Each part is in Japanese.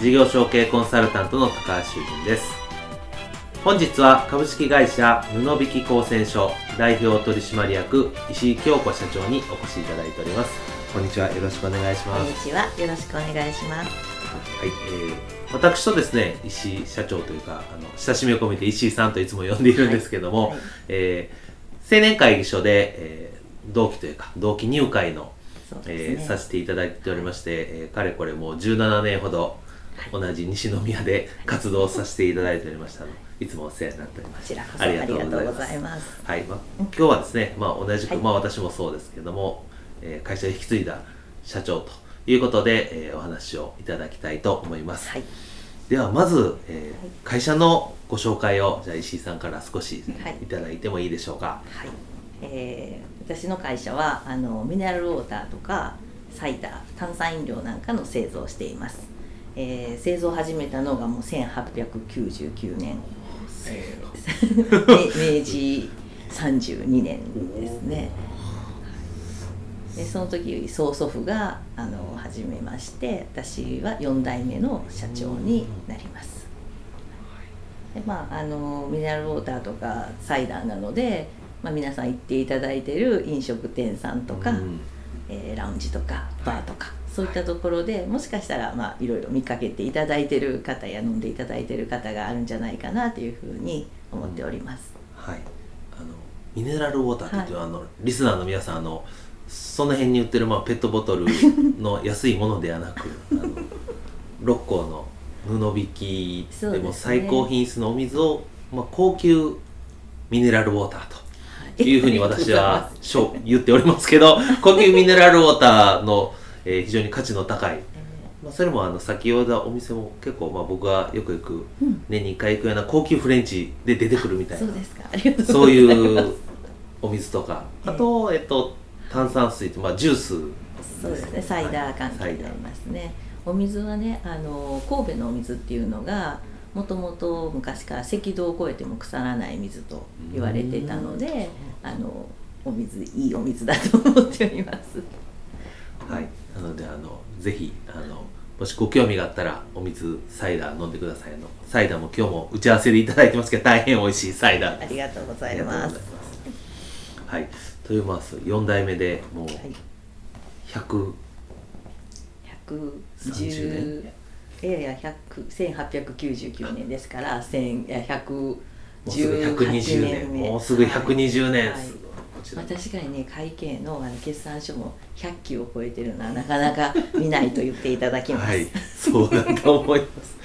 事業承継コンサルタントの高橋修人です。本日は株式会社布引高専所代表取締役石井京子社長にお越しいただいております。こんにちは。よろしくお願いします。こんにちは。よろしくお願いします。はい、えー、私とですね石井社長というかあの親しみを込めて石井さんといつも呼んでいるんですけども、はい。はい、えー、青年会議所で、えー、同期というか同期入会の、ね、えー、させていただいておりまして、はい、えー、かれこれもう17年ほど同じ西宮で活動させていただいておりましたのいつもお世話になっております。ありがとうございます。はい、まあ、今日はですね、まあ、同じく、はい、まあ私もそうですけども、えー、会社を引き継いだ社長ということで、えー、お話をいただきたいと思います、はい、ではまず、えー、会社のご紹介をじゃあ石井さんから少しいただいてもいいでしょうか？はい、えー、私の会社はあのミネラルウォーターとかサイダー炭酸飲料なんかの製造をしていますえー、製造を始めたのがもう1899年、えー、明治32年ですね。でその時曽祖父があの始めまして私は4代目の社長になります。でまああのミネラルウォーターとかサイダーなので、まあ、皆さん行っていただいてる飲食店さんとか、えー、ラウンジとかバーとか、そういったところでもしかしたらまあいろいろ見かけていただいてる方や飲んでいただいてる方があるんじゃないかなというふうに思っております。はい、あのミネラルウォーターっていう、はい、あのリスナーの皆さんあのその辺に売ってるまあペットボトルの安いものではなくあの 六甲の布引きでも最高品質のお水を、まあ、高級ミネラルウォーターというふうに私は言っておりますけど高級ミネラルウォーターのえー、非常に価値の高い、まあ、それもあの先ほどお店も結構、まあ、僕がよく行く、年に1回行くような高級フレンチで出てくるみたいな、そういうお水とか。あと、えっと、炭酸水と、まあ、ジュースそうですね。サイダー関係になりますね、お水はねあの神戸のお水っていうのがもともと昔から赤道を越えても腐らない水と言われてたのであのお水いいお水だと思っておりますはい。なのであのぜひあのもしご興味があったらお水サイダー飲んでください。のサイダーも今日も打ち合わせでいただいてますけど大変美味しいサイダーありがとうございます。はい。というます4代目でもう100、110年？いやいや1899年ですから1118年。もうすぐ120年、はいまあ、確かにね会計のあの決算書も100期を超えてるのはなかなか見ないと言っていただきます、はい、そうだと思います。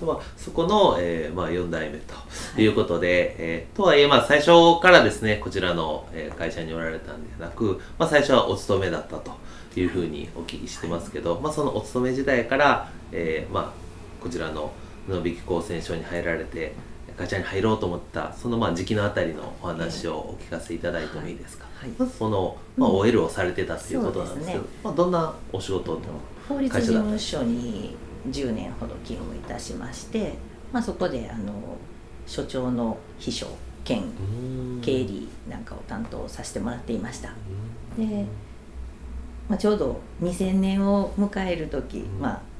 まあ、そこの、えーまあ、4代目とい。うことで、はい、えー、とはいえ、まあ、最初からですねこちらの、えー、会社におられたんではなく、まあ、最初はお勤めだったというふうにお聞きしてますけど、はい、まあ、そのお勤め時代から、えーまあ、こちらの布引高専所に入られて会社に入ろうと思ったそのまあ時期のあたりのお話をお聞かせいただいてもいいですか、はい。はい、その、まあ、OL をされてたっていうことなんですけど、うんね、まあ、どんなお仕事の法律事務所に10年ほど勤務いたしまして、まあ、そこであの所長の秘書兼経理なんかを担当させてもらっていました。で、まあ、ちょうど2000年を迎える時、まあ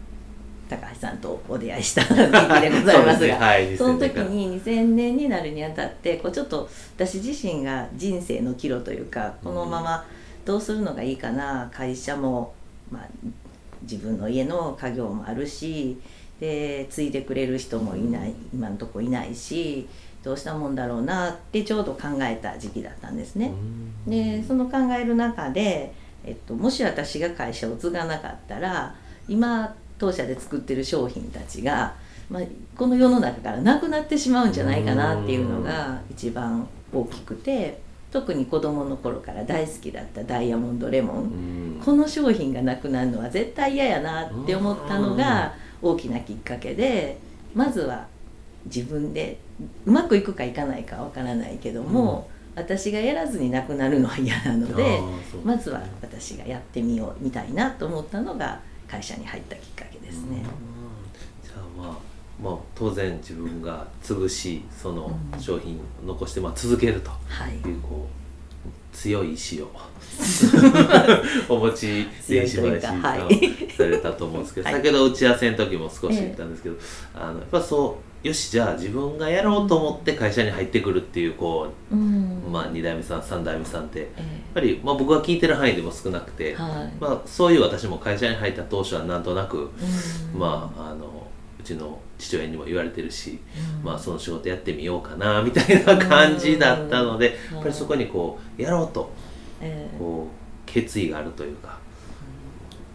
高橋さんとお出会いした時期でございますが そ、ね。はい、その時に2000年になるにあたってこうちょっと私自身が人生の岐路というかこのままどうするのがいいかな会社も、まあ、自分の家の家業もあるしで継いでくれる人もいない今のとこいないしどうしたもんだろうなってちょうど考えた時期だったんですね。うん。でその考える中で、えっと、もし私が会社を継がなかったら今当社で作ってる商品たちが、まあ、この世の中からなくなってしまうんじゃないかなっていうのが一番大きくて特に子供の頃から大好きだったダイヤモンドレモン、うん。この商品がなくなるのは絶対嫌やなって思ったのが大きなきっかけでまずは自分でうまくいくかいかないかわからないけども、私がやらずになくなるのは嫌なのであーそうまずは私がやってみようみたいなと思ったのが会社に入ったきっかけですね。じゃあまあまあ当然自分が潰しそのうん。商品を残してまあ続けるとはい。いうこう強い意志をお持ちで石強いという橋されたと思うんですけど、はい。先ほど打ち合わせの時も少し言ったんですけど、あのやっぱそうよしじゃあ自分がやろうと思って会社に入ってくるっていうこうん。う、まあ、2代目さん3代目さんってやっえぱり、まあ、僕が聞いてる範囲でも少なくて、えはい。まあ、そういう私も会社に入った当初はなんとなく、うん。まああのうちの父親にも言われてるし、うん。まあ、その仕事やってみようかなみたいな感じだったので、うん。やっぱりそこにこうやろうとええ。こう決意があるというか、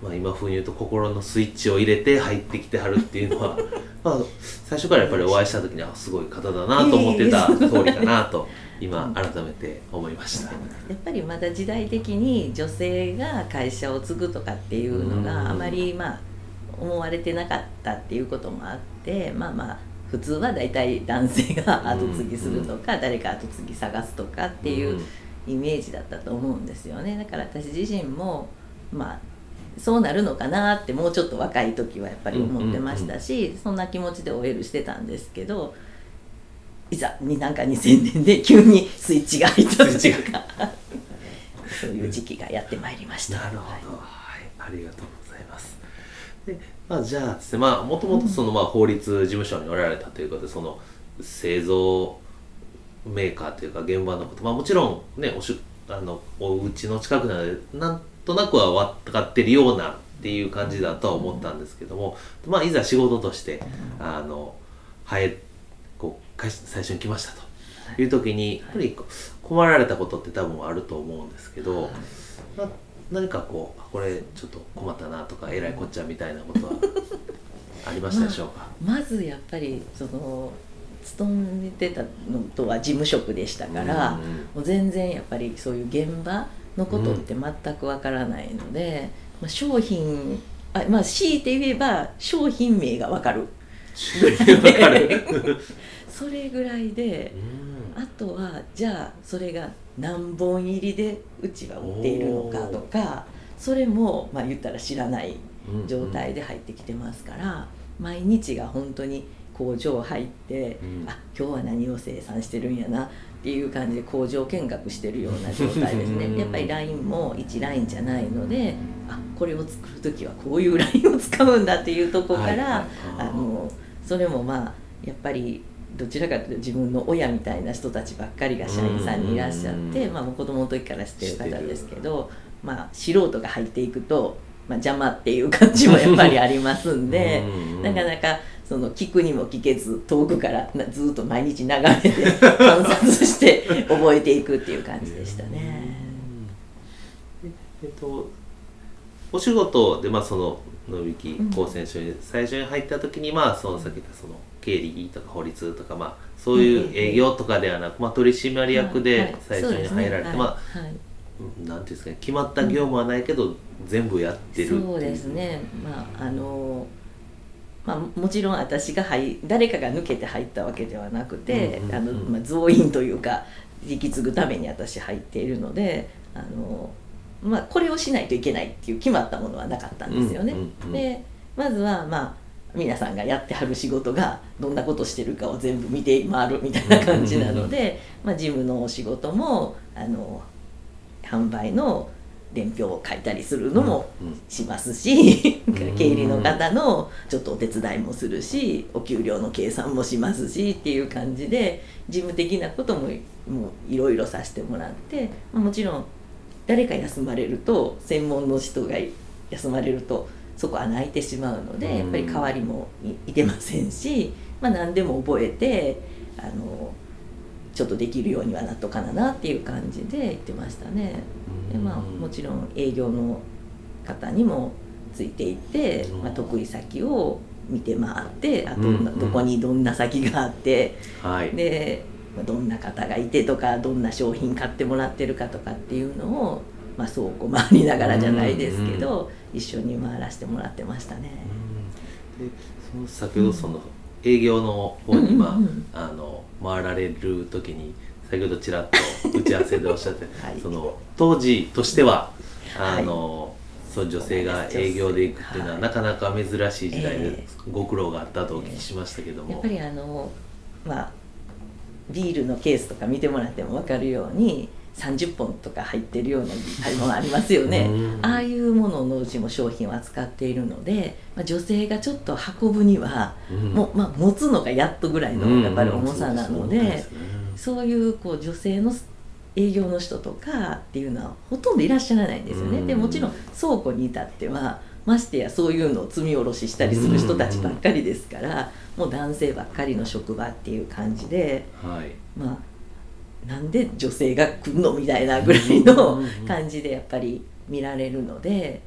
まあ、今風に言うと心のスイッチを入れて入ってきてはるっていうのは まあ最初からやっぱりお会いした時にあすごい方だなと思ってた通りかなと今改めて思いました。やっぱりまだ時代的に女性が会社を継ぐとかっていうのうん。があまりまあ思われてなかったっていうこともあってまあまあ普通は大体男性が後継ぎするとか誰か後継ぎ探すとかっていうイメージだったと思うんですよね。だから私自身もまあそうなるのかなってもうちょっと若い時はやっぱり思ってましたし、そんな気持ちで OL してたんですけどいざになんか2000年で急にスイッチが入ったというかそういう時期がやってまいりました。なるほど、はいはい、ありがとうございます。で、まあ、じゃあですね、まあ、もともとその、まあ、法律事務所におられたということで、その製造メーカーというか、現場のこと、まあ、もちろん、ね、おし、あの、お家の近くなので、なんとなくは分かってるようなっていう感じだとは思ったんですけども、まあ、いざ仕事として、あの、入る、こう、最初に来ましたと。いう時に、やっぱり困られたことって多分あると思うんですけど、な何かこうあこれちょっと困ったなとかえらいこっちゃみたいなことは ありましたでしょうか、まずやっぱりその勤めてたのとは事務職でしたから、うんもう全然やっぱりそういう現場のことって全くわからないので、まあ、商品あまあ強いて言えば商品名がわかる。わかる、それぐらいであとはじゃあそれが何本入りでうちは売っているのかとかそれもまあ言ったら知らないうん状態で入ってきてますから、毎日が本当に工場入って、うん。あ今日は何を生産してるんやなっていう感じで工場見学してるような状態ですね。うん。やっぱりラインも1ラインじゃないのであこれを作る時はこういうラインを使うんだっていうところから、はいはいあのそれもまあやっぱりどちらかというと自分の親みたいな人たちばっかりが社員さんにいらっしゃって、うんまあ、もう子供の時から知ってる方ですけど、まあ、素人が入っていくと、まあ、邪魔っていう感じもやっぱりありますんでうんなかなかその聞くにも聞けず遠くからなずっと毎日眺めて観察して覚えていくっていう感じでしたね。ええっとお仕事でまあその野引うん。高専所に最初に入った時にまあそのさっき言ったその経理とか法律とかまあそういう営業とかではなく、まあ、取締役で最初に入られて、まああ、はい。うんなんていうんですかね決まった業務はないけど、全部やってるっていう。そうですね。まああのまあ、もちろん私が入誰かが抜けて入ったわけではなくて、増員というか引き継ぐために私入っているのであの、まあ、これをしないといけないっていう決まったものはなかったんですよね。でまずはまあ皆さんがやってはる仕事がどんなことしてるかを全部見て回るみたいな感じなので、まあ、事務のお仕事もあの販売の伝票を書いたりするのもしますし、ん。経理の方のちょっとお手伝いもするしお給料の計算もしますしっていう感じで事務的なことももういろいろさせてもらってまあもちろん誰か休まれると専門の人が休まれるとそこは泣いてしまうのうん。でやっぱり代わりもいいてませんし、まあ、何でも覚えてあのちょっとできるようにはなっとかななっていう感じで言ってましたね。でまあ、もちろん営業の方にもついていって、まあ、得意先を見て回ってあとうんうん。どこにどんな先があって、はい。でまあどんな方がいてとかどんな商品買ってもらってるかとかっていうのを、まあ、倉庫回りながらじゃないですけど、一緒に回らせてもらってましたね。でその先ほどその営業の方にまあ、の回られる時に先ほどちらっと打ち合わせでおっしゃって、はい。その当時としては、はい。あのそう女性が営業で行くっていうのははい。なかなか珍しい時代でえご苦労があったとお聞きしましたけども、やっぱりあのまあビールのケースとか見てもらっても分かるように30本とか入ってるようなものありますよね。うん。ああいうもののうちも商品を扱っているので、まあ、女性がちょっと運ぶには、うん。もう、まあ、持つのがやっとぐらいのやっぱり重さなので、うんうんそうですね。そういうこう女性の営業の人とかっていうのはほとんどいらっしゃらないんですよね。うん。でもちろん倉庫に至ってはましてやそういうのを積み下ろししたりする人たちばっかりですから、もう男性ばっかりの職場っていう感じではい。まあなんで女性が来るのみたいなぐらいのうん感じでやっぱり見られるので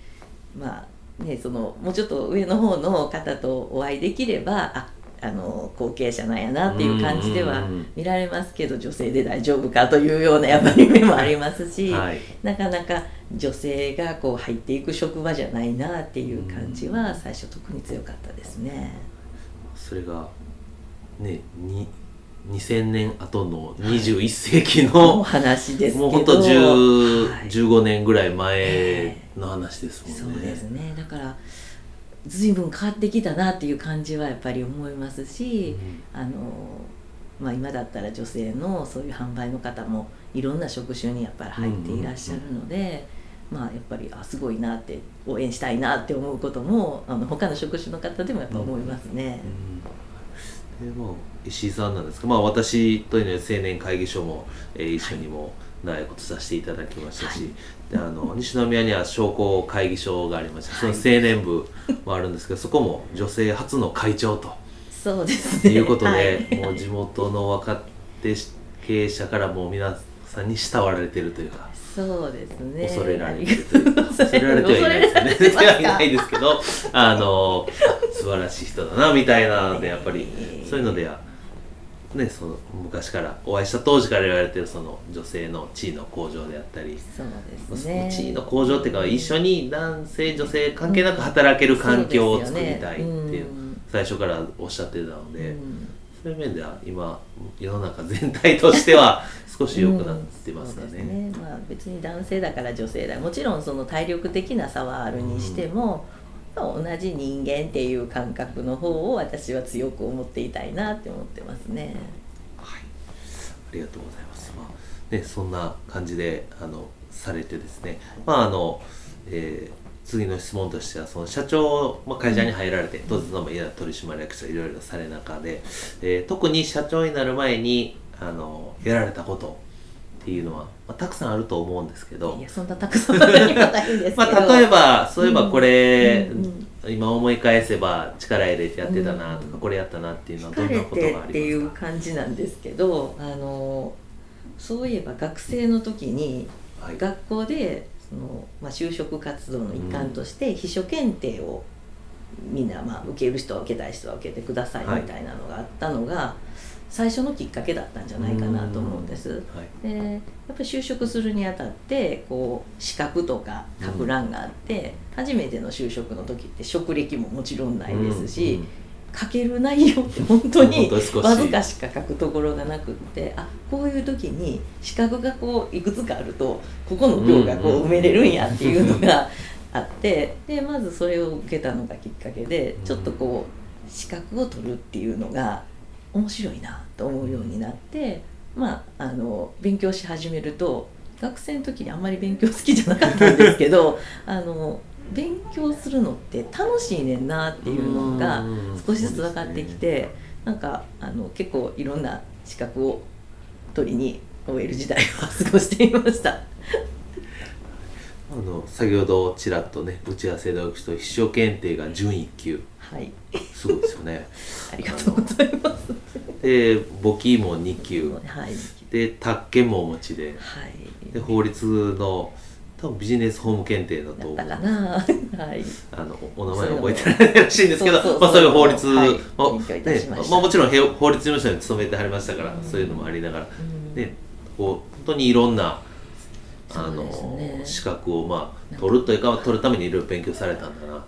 まあねそのもうちょっと上の方の方とお会いできればああの後継者なんやなっていう感じではうん見られますけど女性で大丈夫かというようなやっぱり目もありますし、はい。なかなか女性がこう入っていく職場じゃないなっていう感じは最初特に強かったですね。それがねに2000年後の21世紀の、お話ですけど。もうほんと10はい。15年ぐらい前の話ですもんね。そうですね。だから随分変わってきたなっていう感じはやっぱり思いますし、あのまあ、今だったら女性のそういう販売の方もいろんな職種にやっぱり入っていらっしゃるので、まあ、やっぱりあすごいなって応援したいなって思うこともあの他の職種の方でもやっぱ思いますね。うんでまあ、石井さんなんですが、まあ、私というのは青年会議所も、えー一緒にも長いことさせていただきましたし、はい。であの 西宮には商工会議所がありまして、はい。その青年部もあるんですけどそこも女性初の会長とそうですね。いうことで、はい。もう地元の若手経営者からもう皆さんに慕われてるというか。そうですね。恐れられてるというか恐れられてはいないですよねではいないですけどあの素晴らしい人だなみたいなのでやっぱりそういうのではねその昔からお会いした当時から言われてるその女性の地位の向上であったりそうですそねの地位の向上っていうか一緒に男性女性関係なく働ける環境を作りたいっていう最初からおっしゃってたので、うんそういう面では今世の中全体としては 少し良くなってますかうんね。まあ、別に男性だから女性だもちろんその体力的な差はあるにしても、まあ同じ人間っていう感覚の方を私は強く思っていたいなって思ってますね。はい、ありがとうございます。まあね、そんな感じであのされてですね、まああの、えー次の質問としてはその社長、まあ、会社に入られて当然のまあいや取締役社いろいろされる中で、えー特に社長になる前にあのやられたことっていうのは、まあ、たくさんあると思うんですけどいやそんなたくさんはないんですけど、まあ、例えばそういえばこれ、うんうん今思い返せば力入れてやってたなとか、これやったなっていうのはどんなことがありますか？てっていう感じなんですけどあのそういえば学生の時にはい。学校でその、まあ、就職活動の一環として秘書検定をみんな、まあ、受ける人は受けたい人は受けてくださいはい。みたいなのがあったのが、最初のきっかけだったんじゃないかなと思うんです。はい。でやっぱり就職するにあたってこう資格とか書く欄があって、初めての就職の時って職歴ももちろんないですし、うん。うん書ける内容って本当にわずかしか書くところがなくってあこういう時に資格がこういくつかあるとここの行がこう埋めれるんやっていうのがあってでまずそれを受けたのがきっかけでちょっとこう資格を取るっていうのが面白いなと思うようになってまああの勉強し始めると学生の時にあんまり勉強好きじゃなかったんですけど あの勉強するのって楽しいねんなっていうのがうん。少しずつ分かってきて、なんかあの結構いろんな資格を取りに OL 時代は過ごしていました。あの先ほどちらっとね打ち合わせでお聞きした秘書検定が準1級。はい、すごいですよね。ありがとうございます。で簿記も2級。はい。で宅建もお持ちで。はい。で法律の多分ビジネス法務検定だとだったかな。はい。あのおお名前覚えてないらしいんですけどそうまあ、そういう法律、はい。まあねまあ、もちろんへ法律事務所に勤めてはりましたから、うん。そういうのもありながら、うん。ね、こう本当にいろんなあの、ね。資格を、まあ、取るというか取るためにいろいろ勉強されたんだな。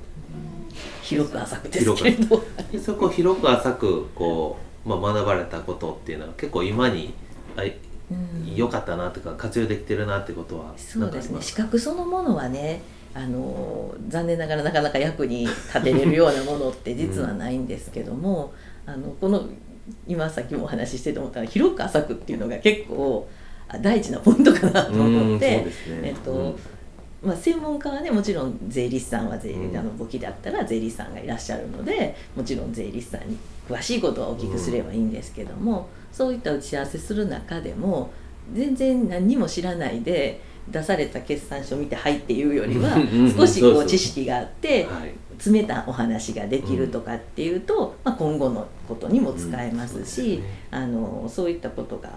広く浅くですけれどでそこを広く浅くこう、まあ、学ばれたことっていうのは結構今にあいうん。良かったなとか活用できてるなってことはそうですね。資格そのものはねあの残念ながらなかなか役に立てれるようなものって実はないんですけども、あのこの今さっきもお話ししてて思ったら広く浅くっていうのが結構あ大事なポイントかなとうん思ってえっとうんまあ、専門家はねもちろん税理士さんは税、うんあの簿記だったら税理士さんがいらっしゃるのでもちろん税理士さんに詳しいことはお聞きすればいいんですけども、そういった打ち合わせする中でも全然何にも知らないで出された決算書見て「はい」っていうよりはうんうんうん。少しこそう知識があってはい。詰めたお話ができるとかっていうと、まあ、今後のことにも使えますし、あのそういったことが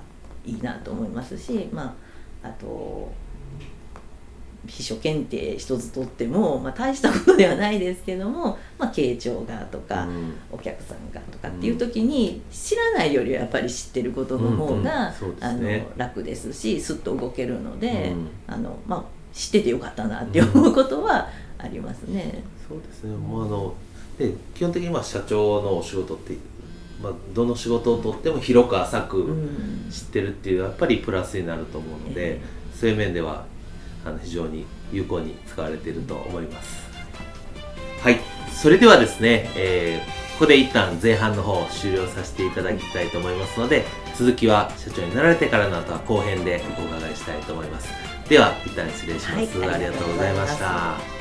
いいなと思いますし、まあ、あと秘書検定一つ取っても、まあ、大したことではないですけども、まあ、経長がとか、うん。お客さんがとかっていう時に知らないよりはやっぱり知ってることの方うんが、うん。そうね。の楽ですしすっと動けるので、うん。あのまあ、知っててよかったなって思うことはありますね。そうですね。もうあので基本的にまあ社長のお仕事って、まあ、どの仕事をとっても広く浅くうん。知ってるっていうやっぱりプラスになると思うので、え。そういう面ではあの非常に有効に使われていると思います。はい。それではですね、えーここで一旦前半の方を終了させていただきたいと思いますので続きは社長になられてからの後は後編でお伺いしたいと思います。では一旦失礼します、はいありがとうございました